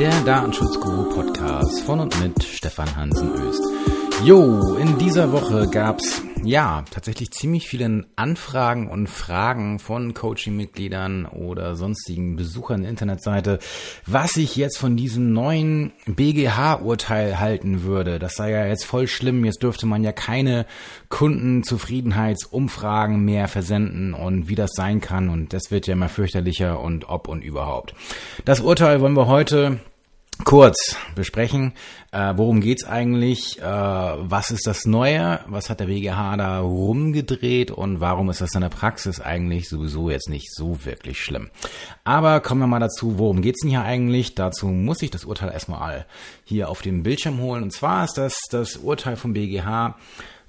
der Datenschutzguru Podcast von und mit Stefan Hansen Öst. Jo, in dieser Woche gab's ja tatsächlich ziemlich viele Anfragen und Fragen von Coaching-Mitgliedern oder sonstigen Besuchern der Internetseite, was ich jetzt von diesem neuen BGH-Urteil halten würde. Das sei ja jetzt voll schlimm. Jetzt dürfte man ja keine Kundenzufriedenheitsumfragen mehr versenden und wie das sein kann. Und das wird ja immer fürchterlicher und ob und überhaupt. Das Urteil wollen wir heute kurz besprechen. Äh, worum geht's eigentlich? Äh, was ist das Neue? Was hat der BGH da rumgedreht? Und warum ist das in der Praxis eigentlich sowieso jetzt nicht so wirklich schlimm? Aber kommen wir mal dazu, worum geht's denn hier eigentlich? Dazu muss ich das Urteil erstmal hier auf den Bildschirm holen. Und zwar ist das das Urteil vom BGH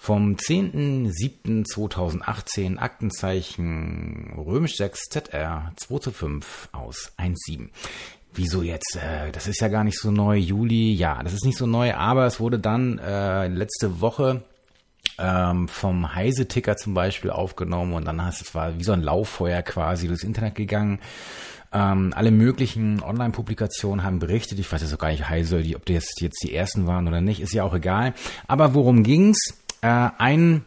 vom 10.07.2018 Aktenzeichen römisch 6 ZR 2 zu 5 aus 1.7. Wieso jetzt? Äh, das ist ja gar nicht so neu. Juli, ja, das ist nicht so neu, aber es wurde dann äh, letzte Woche ähm, vom Heise-Ticker zum Beispiel aufgenommen und dann hast es war wie so ein Lauffeuer quasi durchs Internet gegangen. Ähm, alle möglichen Online-Publikationen haben berichtet. Ich weiß jetzt auch gar nicht, Heise, die, ob das jetzt die ersten waren oder nicht, ist ja auch egal. Aber worum ging's? Äh, ein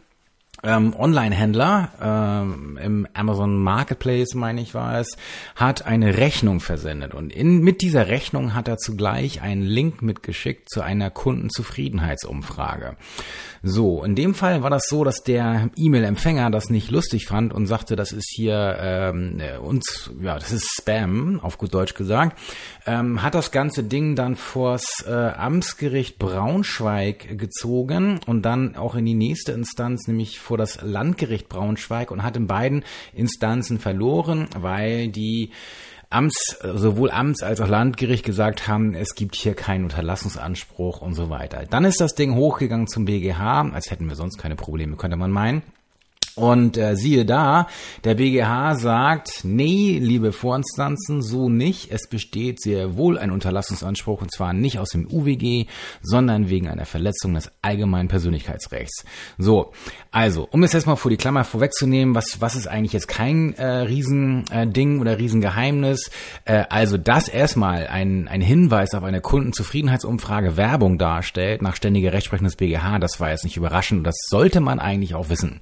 ähm, Online-Händler ähm, im Amazon Marketplace, meine ich war es, hat eine Rechnung versendet und in, mit dieser Rechnung hat er zugleich einen Link mitgeschickt zu einer Kundenzufriedenheitsumfrage. So, in dem Fall war das so, dass der E-Mail-Empfänger das nicht lustig fand und sagte, das ist hier ähm, äh, uns, ja, das ist Spam, auf gut Deutsch gesagt, ähm, hat das ganze Ding dann vors äh, Amtsgericht Braunschweig gezogen und dann auch in die nächste Instanz, nämlich vor das Landgericht Braunschweig und hat in beiden Instanzen verloren, weil die Amts, sowohl Amts als auch Landgericht gesagt haben, es gibt hier keinen Unterlassungsanspruch und so weiter. Dann ist das Ding hochgegangen zum BGH, als hätten wir sonst keine Probleme, könnte man meinen. Und äh, siehe da, der BGH sagt, nee, liebe Vorinstanzen, so nicht. Es besteht sehr wohl ein Unterlassungsanspruch und zwar nicht aus dem UWG, sondern wegen einer Verletzung des allgemeinen Persönlichkeitsrechts. So, also, um es jetzt mal vor die Klammer vorwegzunehmen, was, was ist eigentlich jetzt kein äh, Riesending äh, oder Riesengeheimnis? Äh, also, dass erstmal ein, ein Hinweis auf eine Kundenzufriedenheitsumfrage Werbung darstellt, nach ständiger Rechtsprechung des BGH, das war jetzt nicht überraschend das sollte man eigentlich auch wissen.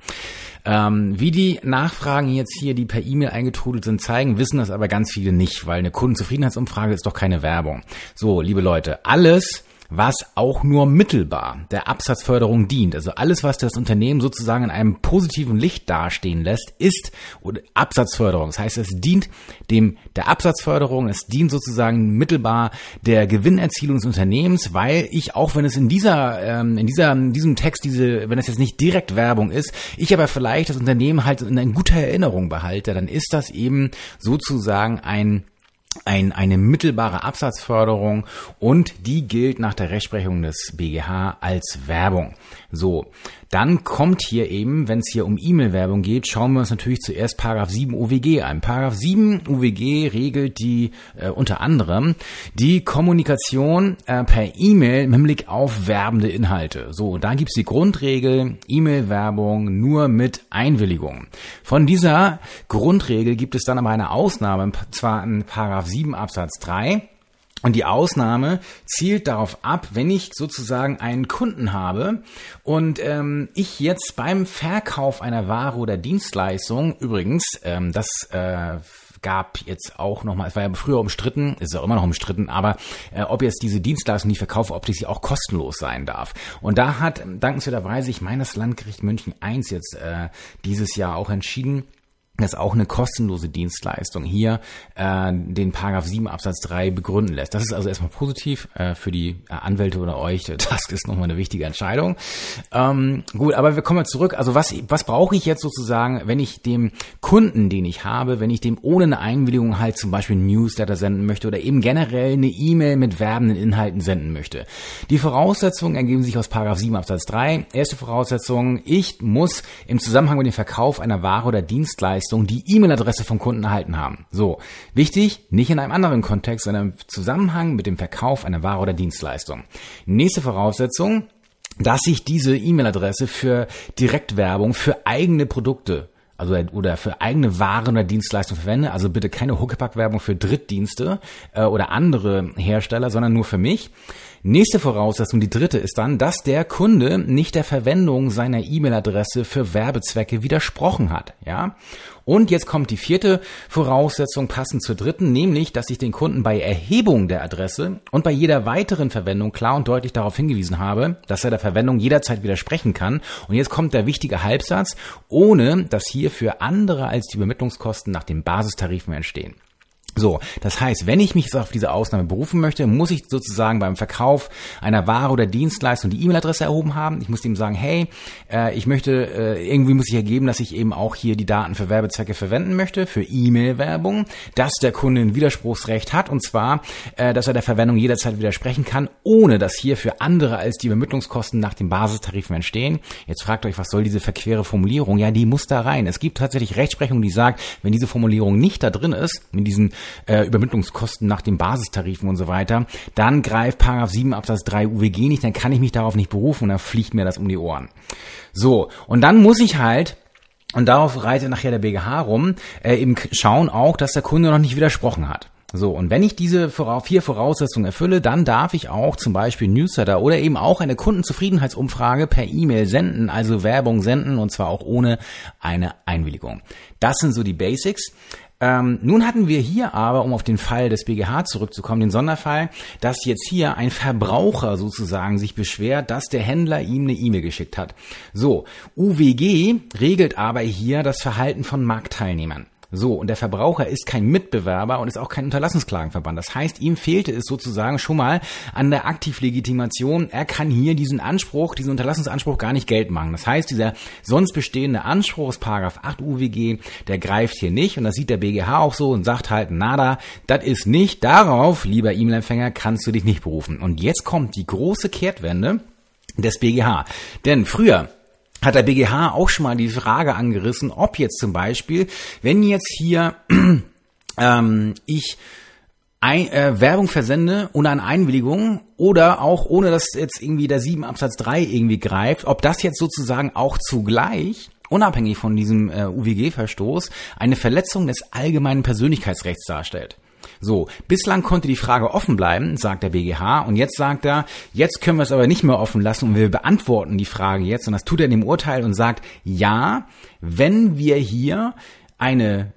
Ähm, wie die Nachfragen jetzt hier, die per E-Mail eingetrudelt sind, zeigen, wissen das aber ganz viele nicht, weil eine Kundenzufriedenheitsumfrage ist doch keine Werbung. So, liebe Leute, alles, was auch nur mittelbar der Absatzförderung dient. Also alles, was das Unternehmen sozusagen in einem positiven Licht dastehen lässt, ist Absatzförderung. Das heißt, es dient dem der Absatzförderung, es dient sozusagen mittelbar der Gewinnerzielung des Unternehmens, weil ich auch wenn es in dieser ähm, in dieser in diesem Text diese wenn es jetzt nicht direkt Werbung ist, ich aber vielleicht das Unternehmen halt in guter Erinnerung behalte, dann ist das eben sozusagen ein ein, eine mittelbare Absatzförderung und die gilt nach der Rechtsprechung des BGH als Werbung. So, dann kommt hier eben, wenn es hier um E-Mail-Werbung geht, schauen wir uns natürlich zuerst Paragraph 7 UWG an. Paragraph 7 UWG regelt die äh, unter anderem die Kommunikation äh, per E-Mail mit Blick auf werbende Inhalte. So, da gibt's die Grundregel E-Mail-Werbung nur mit Einwilligung. Von dieser Grundregel gibt es dann aber eine Ausnahme, zwar in Paragraph 7 Absatz 3. Und die Ausnahme zielt darauf ab, wenn ich sozusagen einen Kunden habe und ähm, ich jetzt beim Verkauf einer Ware oder Dienstleistung, übrigens, ähm, das äh, gab jetzt auch nochmal, es war ja früher umstritten, ist ja immer noch umstritten, aber äh, ob jetzt diese Dienstleistung, die ich verkaufe, ob die sie auch kostenlos sein darf. Und da hat dankenswerterweise, ich meine, das Landgericht München I jetzt äh, dieses Jahr auch entschieden, das auch eine kostenlose Dienstleistung hier äh, den Paragraph 7 Absatz 3 begründen lässt. Das ist also erstmal positiv äh, für die äh, Anwälte oder euch. Das ist nochmal eine wichtige Entscheidung. Ähm, gut, aber wir kommen mal zurück. Also was, was brauche ich jetzt sozusagen, wenn ich dem Kunden, den ich habe, wenn ich dem ohne eine Einwilligung halt zum Beispiel Newsletter senden möchte oder eben generell eine E-Mail mit werbenden Inhalten senden möchte? Die Voraussetzungen ergeben sich aus Paragraph 7 Absatz 3. Erste Voraussetzung, ich muss im Zusammenhang mit dem Verkauf einer Ware oder Dienstleistung Dienstleistung die E-Mail-Adresse vom Kunden erhalten haben. So, wichtig, nicht in einem anderen Kontext, sondern im Zusammenhang mit dem Verkauf einer Ware oder Dienstleistung. Nächste Voraussetzung, dass ich diese E-Mail-Adresse für Direktwerbung für eigene Produkte also oder für eigene Waren oder Dienstleistungen verwende, also bitte keine Huckepack-Werbung für Drittdienste äh, oder andere Hersteller, sondern nur für mich. Nächste Voraussetzung, die dritte, ist dann, dass der Kunde nicht der Verwendung seiner E-Mail-Adresse für Werbezwecke widersprochen hat. Ja? Und jetzt kommt die vierte Voraussetzung passend zur dritten, nämlich, dass ich den Kunden bei Erhebung der Adresse und bei jeder weiteren Verwendung klar und deutlich darauf hingewiesen habe, dass er der Verwendung jederzeit widersprechen kann. Und jetzt kommt der wichtige Halbsatz, ohne dass hier für andere als die Übermittlungskosten nach den Basistarifen entstehen. So, das heißt, wenn ich mich auf diese Ausnahme berufen möchte, muss ich sozusagen beim Verkauf einer Ware oder Dienstleistung die E-Mail-Adresse erhoben haben. Ich muss ihm sagen, hey, äh, ich möchte, äh, irgendwie muss ich ergeben, dass ich eben auch hier die Daten für Werbezwecke verwenden möchte, für E-Mail-Werbung, dass der Kunde ein Widerspruchsrecht hat und zwar, äh, dass er der Verwendung jederzeit widersprechen kann, ohne dass hier für andere als die Übermittlungskosten nach den Basistarifen entstehen. Jetzt fragt euch, was soll diese verquere Formulierung? Ja, die muss da rein. Es gibt tatsächlich Rechtsprechung, die sagt, wenn diese Formulierung nicht da drin ist, in diesen äh, Übermittlungskosten nach den Basistarifen und so weiter, dann greift Paragraph 7 Absatz 3 UWG nicht, dann kann ich mich darauf nicht berufen und dann fliegt mir das um die Ohren. So, und dann muss ich halt und darauf reitet nachher der BGH rum, äh, eben schauen auch, dass der Kunde noch nicht widersprochen hat. So, und wenn ich diese vier Voraussetzungen erfülle, dann darf ich auch zum Beispiel Newsletter oder eben auch eine Kundenzufriedenheitsumfrage per E-Mail senden, also Werbung senden und zwar auch ohne eine Einwilligung. Das sind so die Basics. Ähm, nun hatten wir hier aber, um auf den Fall des BGH zurückzukommen, den Sonderfall, dass jetzt hier ein Verbraucher sozusagen sich beschwert, dass der Händler ihm eine E-Mail geschickt hat. So, UWG regelt aber hier das Verhalten von Marktteilnehmern. So, und der Verbraucher ist kein Mitbewerber und ist auch kein Unterlassungsklagenverband. Das heißt, ihm fehlte es sozusagen schon mal an der Aktivlegitimation. Er kann hier diesen Anspruch, diesen Unterlassungsanspruch gar nicht geltend machen. Das heißt, dieser sonst bestehende Anspruch aus Paragraph 8 UWG, der greift hier nicht und das sieht der BGH auch so und sagt halt, nada, das ist nicht darauf, lieber E-Mail-Empfänger, kannst du dich nicht berufen. Und jetzt kommt die große Kehrtwende des BGH. Denn früher hat der BGH auch schon mal die Frage angerissen, ob jetzt zum Beispiel, wenn jetzt hier ähm, ich ein, äh, Werbung versende ohne eine Einwilligung oder auch ohne dass jetzt irgendwie der 7 Absatz 3 irgendwie greift, ob das jetzt sozusagen auch zugleich unabhängig von diesem äh, UWG-Verstoß eine Verletzung des allgemeinen Persönlichkeitsrechts darstellt. So, bislang konnte die Frage offen bleiben, sagt der BGH, und jetzt sagt er, jetzt können wir es aber nicht mehr offen lassen und wir beantworten die Frage jetzt, und das tut er in dem Urteil und sagt, ja, wenn wir hier eine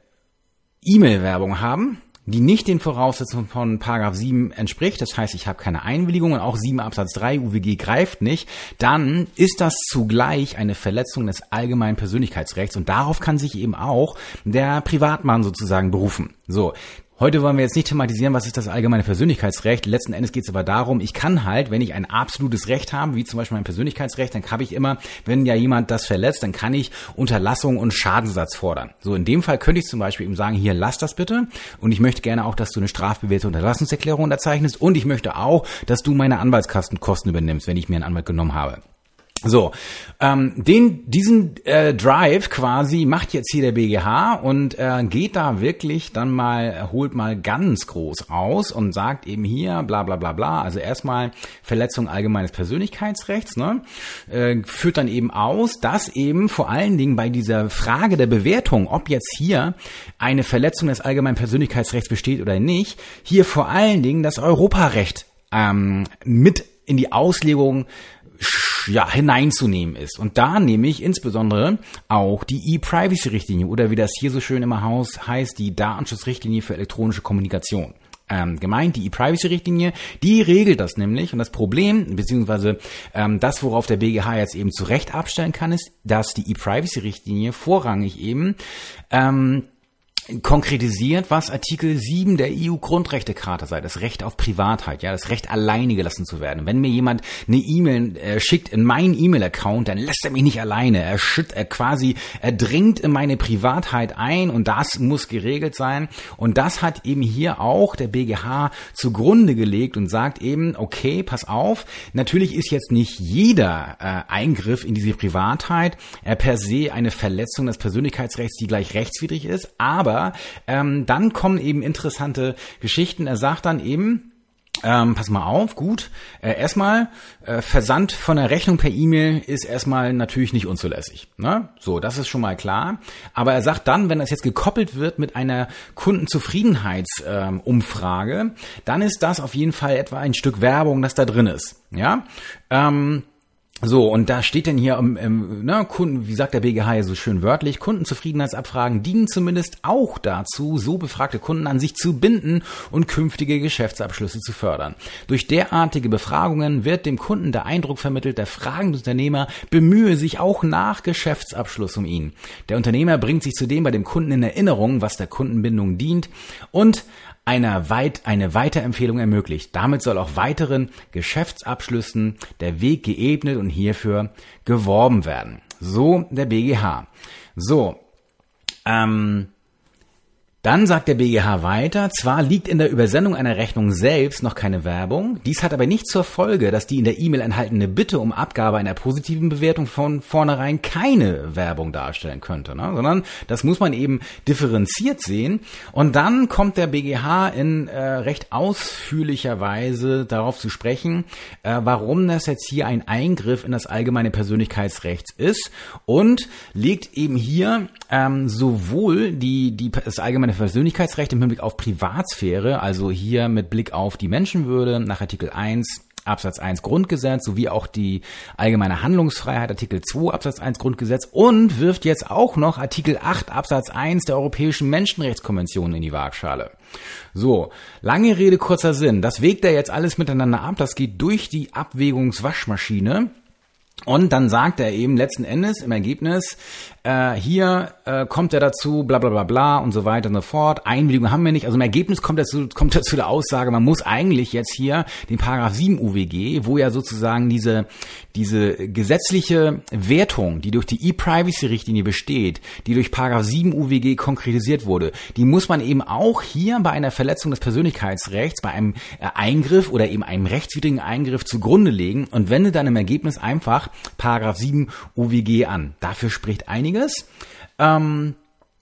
E-Mail-Werbung haben, die nicht den Voraussetzungen von Paragraph 7 entspricht, das heißt, ich habe keine Einwilligung und auch 7 Absatz 3 UWG greift nicht, dann ist das zugleich eine Verletzung des allgemeinen Persönlichkeitsrechts. Und darauf kann sich eben auch der Privatmann sozusagen berufen. So, Heute wollen wir jetzt nicht thematisieren, was ist das allgemeine Persönlichkeitsrecht. Letzten Endes geht es aber darum, ich kann halt, wenn ich ein absolutes Recht habe, wie zum Beispiel mein Persönlichkeitsrecht, dann habe ich immer, wenn ja jemand das verletzt, dann kann ich Unterlassung und Schadensersatz fordern. So in dem Fall könnte ich zum Beispiel ihm sagen, hier lass das bitte und ich möchte gerne auch, dass du eine strafbewährte Unterlassungserklärung unterzeichnest und ich möchte auch, dass du meine Anwaltskastenkosten übernimmst, wenn ich mir einen Anwalt genommen habe. So, ähm, den, diesen äh, Drive quasi macht jetzt hier der BGH und äh, geht da wirklich dann mal, holt mal ganz groß aus und sagt eben hier bla bla bla bla, also erstmal Verletzung allgemeines Persönlichkeitsrechts, ne, äh, führt dann eben aus, dass eben vor allen Dingen bei dieser Frage der Bewertung, ob jetzt hier eine Verletzung des allgemeinen Persönlichkeitsrechts besteht oder nicht, hier vor allen Dingen das Europarecht ähm, mit in die Auslegung ja, hineinzunehmen ist. Und da nehme ich insbesondere auch die E-Privacy-Richtlinie oder wie das hier so schön im Haus heißt, die Datenschutzrichtlinie für elektronische Kommunikation. Ähm, gemeint, die E-Privacy-Richtlinie, die regelt das nämlich. Und das Problem, beziehungsweise ähm, das, worauf der BGH jetzt eben zu Recht abstellen kann, ist, dass die E-Privacy-Richtlinie vorrangig eben ähm, konkretisiert, was Artikel 7 der EU-Grundrechtecharta sei, das Recht auf Privatheit, ja, das Recht alleine gelassen zu werden. Wenn mir jemand eine E-Mail äh, schickt in meinen E-Mail-Account, dann lässt er mich nicht alleine. Er schütt, er quasi, er dringt in meine Privatheit ein und das muss geregelt sein. Und das hat eben hier auch der BGH zugrunde gelegt und sagt eben, okay, pass auf, natürlich ist jetzt nicht jeder äh, Eingriff in diese Privatheit äh, per se eine Verletzung des Persönlichkeitsrechts, die gleich rechtswidrig ist, aber ähm, dann kommen eben interessante Geschichten. Er sagt dann eben, ähm, pass mal auf, gut. Äh, erstmal, äh, Versand von der Rechnung per E-Mail ist erstmal natürlich nicht unzulässig. Ne? So, das ist schon mal klar. Aber er sagt dann, wenn das jetzt gekoppelt wird mit einer Kundenzufriedenheitsumfrage, ähm, dann ist das auf jeden Fall etwa ein Stück Werbung, das da drin ist. Ja. Ähm, so, und da steht denn hier, um, um, ne, Kunden, wie sagt der BGH so schön wörtlich, Kundenzufriedenheitsabfragen dienen zumindest auch dazu, so befragte Kunden an sich zu binden und künftige Geschäftsabschlüsse zu fördern. Durch derartige Befragungen wird dem Kunden der Eindruck vermittelt, der fragende Unternehmer bemühe sich auch nach Geschäftsabschluss um ihn. Der Unternehmer bringt sich zudem bei dem Kunden in Erinnerung, was der Kundenbindung dient und einer weit, eine Weiterempfehlung ermöglicht. Damit soll auch weiteren Geschäftsabschlüssen der Weg geebnet und hierfür geworben werden. So der BGH. So, ähm, dann sagt der BGH weiter, zwar liegt in der Übersendung einer Rechnung selbst noch keine Werbung, dies hat aber nicht zur Folge, dass die in der E-Mail enthaltene Bitte um Abgabe einer positiven Bewertung von vornherein keine Werbung darstellen könnte, ne? sondern das muss man eben differenziert sehen. Und dann kommt der BGH in äh, recht ausführlicher Weise darauf zu sprechen, äh, warum das jetzt hier ein Eingriff in das allgemeine Persönlichkeitsrecht ist und legt eben hier ähm, sowohl die, die, das allgemeine Persönlichkeitsrecht im Hinblick auf Privatsphäre, also hier mit Blick auf die Menschenwürde nach Artikel 1 Absatz 1 Grundgesetz sowie auch die allgemeine Handlungsfreiheit Artikel 2 Absatz 1 Grundgesetz und wirft jetzt auch noch Artikel 8 Absatz 1 der Europäischen Menschenrechtskonvention in die Waagschale. So, lange Rede, kurzer Sinn. Das wägt er jetzt alles miteinander ab. Das geht durch die Abwägungswaschmaschine. Und dann sagt er eben letzten Endes im Ergebnis, äh, hier äh, kommt er dazu, bla bla bla bla und so weiter und so fort. Einwilligung haben wir nicht. Also im Ergebnis kommt er zu, kommt er zu der Aussage, man muss eigentlich jetzt hier den Paragraph 7 UWG, wo ja sozusagen diese, diese gesetzliche Wertung, die durch die E-Privacy-Richtlinie besteht, die durch Paragraph 7 UWG konkretisiert wurde, die muss man eben auch hier bei einer Verletzung des Persönlichkeitsrechts, bei einem äh, Eingriff oder eben einem rechtswidrigen Eingriff zugrunde legen und wendet dann im Ergebnis einfach Paragraph 7 UWG an. Dafür spricht einiges. Ähm,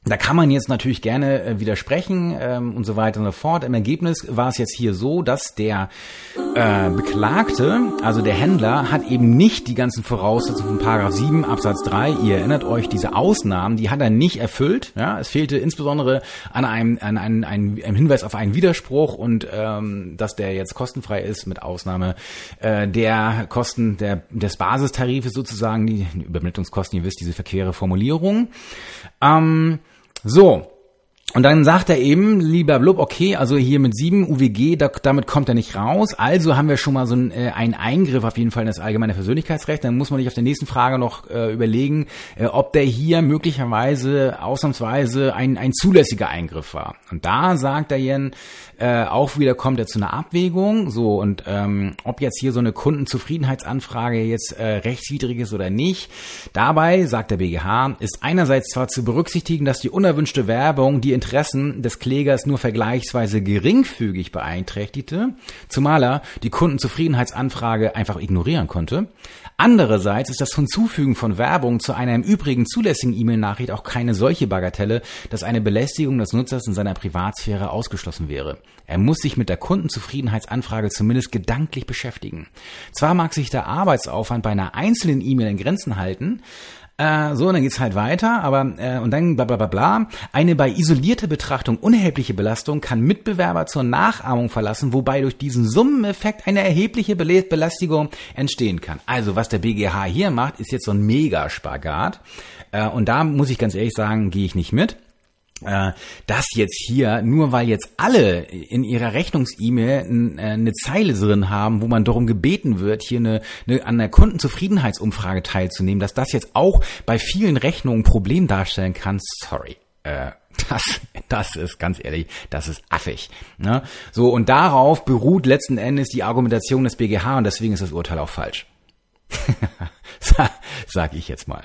da kann man jetzt natürlich gerne äh, widersprechen ähm, und so weiter und so fort. Im Ergebnis war es jetzt hier so, dass der äh, Beklagte, also der Händler, hat eben nicht die ganzen Voraussetzungen von Paragraph 7 Absatz 3. Ihr erinnert euch, diese Ausnahmen, die hat er nicht erfüllt. Ja, es fehlte insbesondere an einem, an einem, einem, einem Hinweis auf einen Widerspruch und ähm, dass der jetzt kostenfrei ist, mit Ausnahme äh, der Kosten der, des Basistarifes sozusagen, die Übermittlungskosten, ihr wisst, diese verquere Formulierung. Ähm, so, und dann sagt er eben, lieber Blub, okay, also hier mit 7 UWG, da, damit kommt er nicht raus. Also haben wir schon mal so einen, äh, einen Eingriff auf jeden Fall in das allgemeine Persönlichkeitsrecht. Dann muss man sich auf der nächsten Frage noch äh, überlegen, äh, ob der hier möglicherweise ausnahmsweise ein, ein zulässiger Eingriff war. Und da sagt er Jen, äh, auch wieder kommt er zu einer Abwägung. So, und ähm, ob jetzt hier so eine Kundenzufriedenheitsanfrage jetzt äh, rechtswidrig ist oder nicht. Dabei, sagt der BGH, ist einerseits zwar zu berücksichtigen, dass die unerwünschte Werbung die Interessen des Klägers nur vergleichsweise geringfügig beeinträchtigte, zumal er die Kundenzufriedenheitsanfrage einfach ignorieren konnte. Andererseits ist das Hinzufügen von Werbung zu einer im Übrigen zulässigen E-Mail-Nachricht auch keine solche Bagatelle, dass eine Belästigung des Nutzers in seiner Privatsphäre ausgeschlossen wäre. Er muss sich mit der Kundenzufriedenheitsanfrage zumindest gedanklich beschäftigen. Zwar mag sich der Arbeitsaufwand bei einer einzelnen E-Mail in Grenzen halten, äh, so, und dann geht's halt weiter, aber äh, und dann bla bla bla bla. Eine bei isolierter Betrachtung unerhebliche Belastung kann Mitbewerber zur Nachahmung verlassen, wobei durch diesen Summeneffekt eine erhebliche Belästigung entstehen kann. Also was der BGH hier macht, ist jetzt so ein Megaspagat. Äh, und da muss ich ganz ehrlich sagen, gehe ich nicht mit äh, das jetzt hier, nur weil jetzt alle in ihrer Rechnungs-E-Mail äh, eine Zeile drin haben, wo man darum gebeten wird, hier eine, eine an der Kundenzufriedenheitsumfrage teilzunehmen, dass das jetzt auch bei vielen Rechnungen ein Problem darstellen kann, sorry. Äh, das, das ist ganz ehrlich, das ist affig. Ne? So, und darauf beruht letzten Endes die Argumentation des BGH und deswegen ist das Urteil auch falsch. sag ich jetzt mal.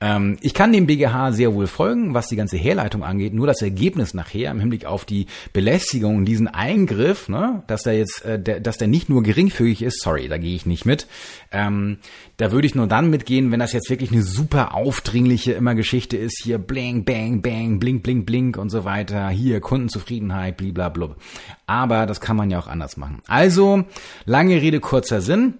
Ähm, ich kann dem BGH sehr wohl folgen, was die ganze Herleitung angeht. Nur das Ergebnis nachher im Hinblick auf die Belästigung und diesen Eingriff, ne, dass der jetzt, äh, der, dass der nicht nur geringfügig ist, sorry, da gehe ich nicht mit. Ähm, da würde ich nur dann mitgehen, wenn das jetzt wirklich eine super aufdringliche immer Geschichte ist. Hier bling, bang, bang, blink, blink, blink und so weiter. Hier Kundenzufriedenheit, bliblablub. Aber das kann man ja auch anders machen. Also, lange Rede, kurzer Sinn.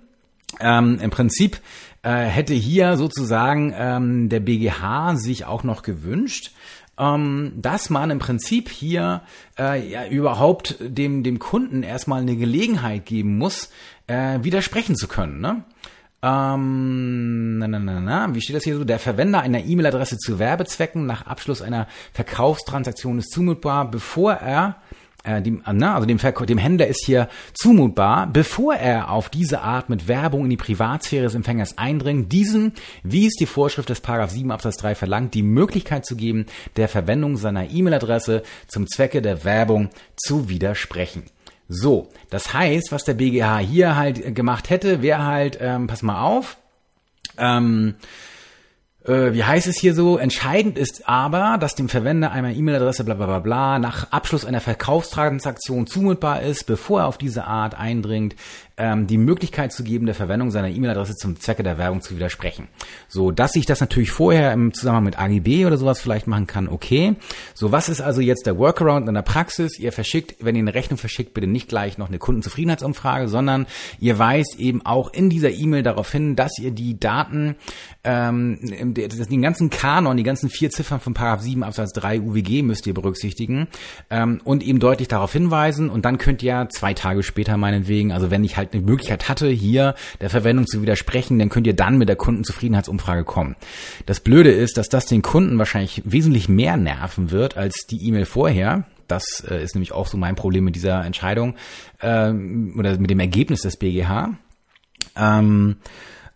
Ähm, Im Prinzip äh, hätte hier sozusagen ähm, der BGH sich auch noch gewünscht, ähm, dass man im Prinzip hier äh, ja, überhaupt dem, dem Kunden erstmal eine Gelegenheit geben muss, äh, widersprechen zu können. Ne? Ähm, na, na, na, na, wie steht das hier so? Der Verwender einer E-Mail-Adresse zu Werbezwecken nach Abschluss einer Verkaufstransaktion ist zumutbar, bevor er äh, dem, na, also dem, dem Händler ist hier zumutbar, bevor er auf diese Art mit Werbung in die Privatsphäre des Empfängers eindringt, diesen, wie es die Vorschrift des Paragraph 7 Absatz 3 verlangt, die Möglichkeit zu geben, der Verwendung seiner E-Mail-Adresse zum Zwecke der Werbung zu widersprechen. So, das heißt, was der BGH hier halt gemacht hätte, wäre halt, ähm, pass mal auf, ähm, äh, wie heißt es hier so? Entscheidend ist aber, dass dem Verwender einmal E-Mail-Adresse bla bla bla bla nach Abschluss einer Verkaufstransaktion zumutbar ist, bevor er auf diese Art eindringt, ähm, die Möglichkeit zu geben, der Verwendung seiner E-Mail-Adresse zum Zwecke der Werbung zu widersprechen. So, dass ich das natürlich vorher im Zusammenhang mit AGB oder sowas vielleicht machen kann, okay. So, was ist also jetzt der Workaround in der Praxis? Ihr verschickt, wenn ihr eine Rechnung verschickt, bitte nicht gleich noch eine Kundenzufriedenheitsumfrage, sondern ihr weist eben auch in dieser E-Mail darauf hin, dass ihr die Daten, ähm, den ganzen Kanon, die ganzen vier Ziffern von Paragraph 7 Absatz 3 UWG müsst ihr berücksichtigen ähm, und eben deutlich darauf hinweisen und dann könnt ihr zwei Tage später meinetwegen, also wenn ich halt halt eine Möglichkeit hatte, hier der Verwendung zu widersprechen, dann könnt ihr dann mit der Kundenzufriedenheitsumfrage kommen. Das Blöde ist, dass das den Kunden wahrscheinlich wesentlich mehr nerven wird als die E-Mail vorher. Das äh, ist nämlich auch so mein Problem mit dieser Entscheidung ähm, oder mit dem Ergebnis des BGH. Ähm,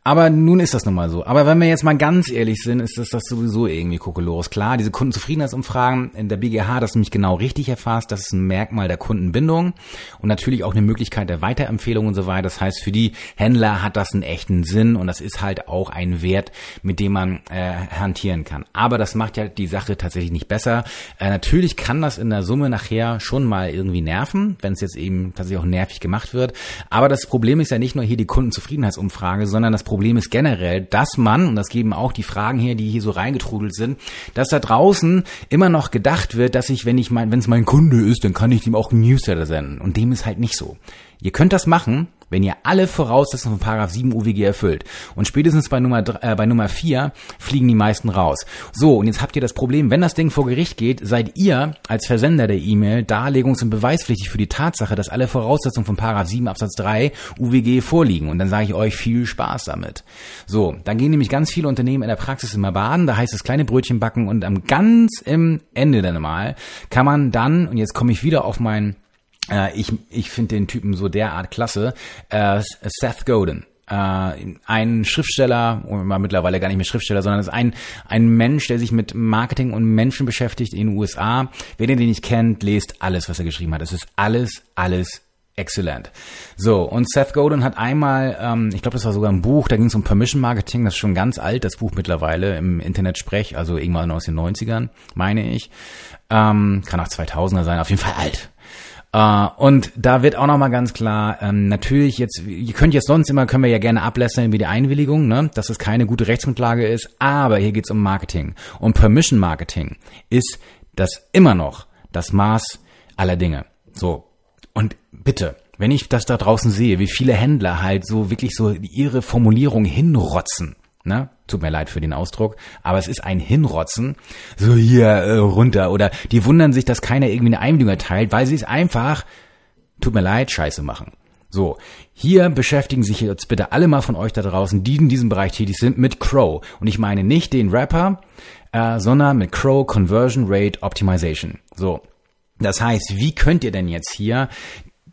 aber nun ist das nun mal so. Aber wenn wir jetzt mal ganz ehrlich sind, ist das, das sowieso irgendwie kokolores. Klar, diese Kundenzufriedenheitsumfragen in der BGH, das nämlich genau richtig erfasst, das ist ein Merkmal der Kundenbindung und natürlich auch eine Möglichkeit der Weiterempfehlung und so weiter. Das heißt, für die Händler hat das einen echten Sinn und das ist halt auch ein Wert, mit dem man äh, hantieren kann. Aber das macht ja die Sache tatsächlich nicht besser. Äh, natürlich kann das in der Summe nachher schon mal irgendwie nerven, wenn es jetzt eben tatsächlich auch nervig gemacht wird. Aber das Problem ist ja nicht nur hier die Kundenzufriedenheitsumfrage, sondern das Problem ist generell, dass man, und das geben auch die Fragen hier, die hier so reingetrudelt sind, dass da draußen immer noch gedacht wird, dass ich, wenn ich mein, wenn es mein Kunde ist, dann kann ich ihm auch einen Newsletter senden. Und dem ist halt nicht so. Ihr könnt das machen, wenn ihr alle Voraussetzungen von Paragraph 7 UWG erfüllt. Und spätestens bei Nummer, äh, bei Nummer 4 fliegen die meisten raus. So, und jetzt habt ihr das Problem, wenn das Ding vor Gericht geht, seid ihr als Versender der E-Mail darlegungs- und beweispflichtig für die Tatsache, dass alle Voraussetzungen von Paragraph 7 Absatz 3 UWG vorliegen. Und dann sage ich euch viel Spaß damit. So, dann gehen nämlich ganz viele Unternehmen in der Praxis immer baden, da heißt es kleine Brötchen backen und am ganz im Ende dann mal kann man dann, und jetzt komme ich wieder auf mein äh, ich ich finde den Typen so derart klasse. Äh, Seth Godin äh, ein Schriftsteller, oder mittlerweile gar nicht mehr Schriftsteller, sondern ist ein, ein Mensch, der sich mit Marketing und Menschen beschäftigt in den USA. Ihr den nicht kennt, lest alles, was er geschrieben hat. Es ist alles, alles exzellent. So, und Seth Godin hat einmal, ähm, ich glaube, das war sogar ein Buch, da ging es um Permission Marketing, das ist schon ganz alt, das Buch mittlerweile im Internet sprech, also irgendwann aus den 90ern, meine ich. Ähm, kann auch 2000er sein, auf jeden Fall alt. Uh, und da wird auch nochmal ganz klar, ähm, natürlich jetzt, ihr könnt jetzt sonst immer, können wir ja gerne ablässern wie die Einwilligung, ne, dass es keine gute Rechtsgrundlage ist, aber hier geht's um Marketing. Und Permission Marketing ist das immer noch das Maß aller Dinge. So. Und bitte, wenn ich das da draußen sehe, wie viele Händler halt so wirklich so ihre Formulierung hinrotzen, Ne? Tut mir leid für den Ausdruck, aber es ist ein Hinrotzen. So hier äh, runter. Oder die wundern sich, dass keiner irgendwie eine Einwilligung erteilt, weil sie es einfach, tut mir leid, scheiße machen. So, hier beschäftigen sich jetzt bitte alle mal von euch da draußen, die in diesem Bereich tätig sind, mit Crow. Und ich meine nicht den Rapper, äh, sondern mit Crow Conversion Rate Optimization. So, das heißt, wie könnt ihr denn jetzt hier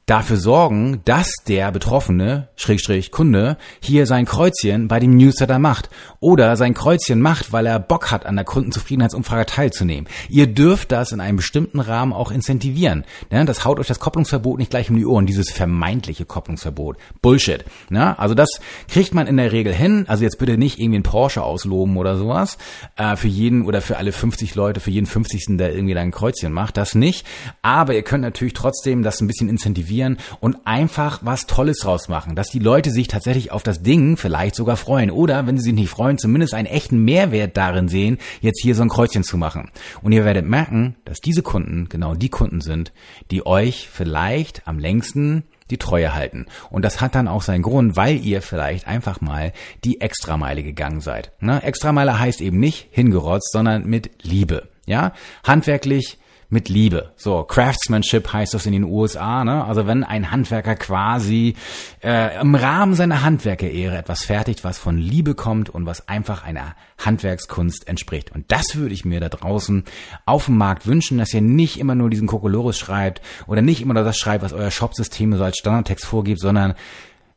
dafür sorgen, dass der Betroffene, Schrägstrich Kunde, hier sein Kreuzchen bei dem Newsletter macht oder sein Kreuzchen macht, weil er Bock hat, an der Kundenzufriedenheitsumfrage teilzunehmen. Ihr dürft das in einem bestimmten Rahmen auch incentivieren. Ne? Das haut euch das Kopplungsverbot nicht gleich um die Ohren, dieses vermeintliche Kopplungsverbot. Bullshit. Ne? Also das kriegt man in der Regel hin. Also jetzt bitte nicht irgendwie einen Porsche ausloben oder sowas äh, für jeden oder für alle 50 Leute, für jeden 50. der irgendwie da ein Kreuzchen macht. Das nicht. Aber ihr könnt natürlich trotzdem das ein bisschen incentivieren und einfach was Tolles draus machen, dass die Leute sich tatsächlich auf das Ding vielleicht sogar freuen oder wenn sie sich nicht freuen, zumindest einen echten Mehrwert darin sehen, jetzt hier so ein Kreuzchen zu machen. Und ihr werdet merken, dass diese Kunden genau die Kunden sind, die euch vielleicht am längsten die Treue halten. Und das hat dann auch seinen Grund, weil ihr vielleicht einfach mal die Extrameile gegangen seid. Ne? Extrameile heißt eben nicht hingerotzt, sondern mit Liebe. Ja, handwerklich mit Liebe. So, Craftsmanship heißt das in den USA, ne? Also wenn ein Handwerker quasi äh, im Rahmen seiner Handwerkerehre etwas fertigt, was von Liebe kommt und was einfach einer Handwerkskunst entspricht. Und das würde ich mir da draußen auf dem Markt wünschen, dass ihr nicht immer nur diesen Kokolores schreibt oder nicht immer nur das schreibt, was euer Shopsystem so als Standardtext vorgibt, sondern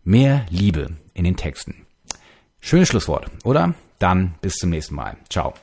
mehr Liebe in den Texten. Schönes Schlusswort, oder? Dann bis zum nächsten Mal. Ciao.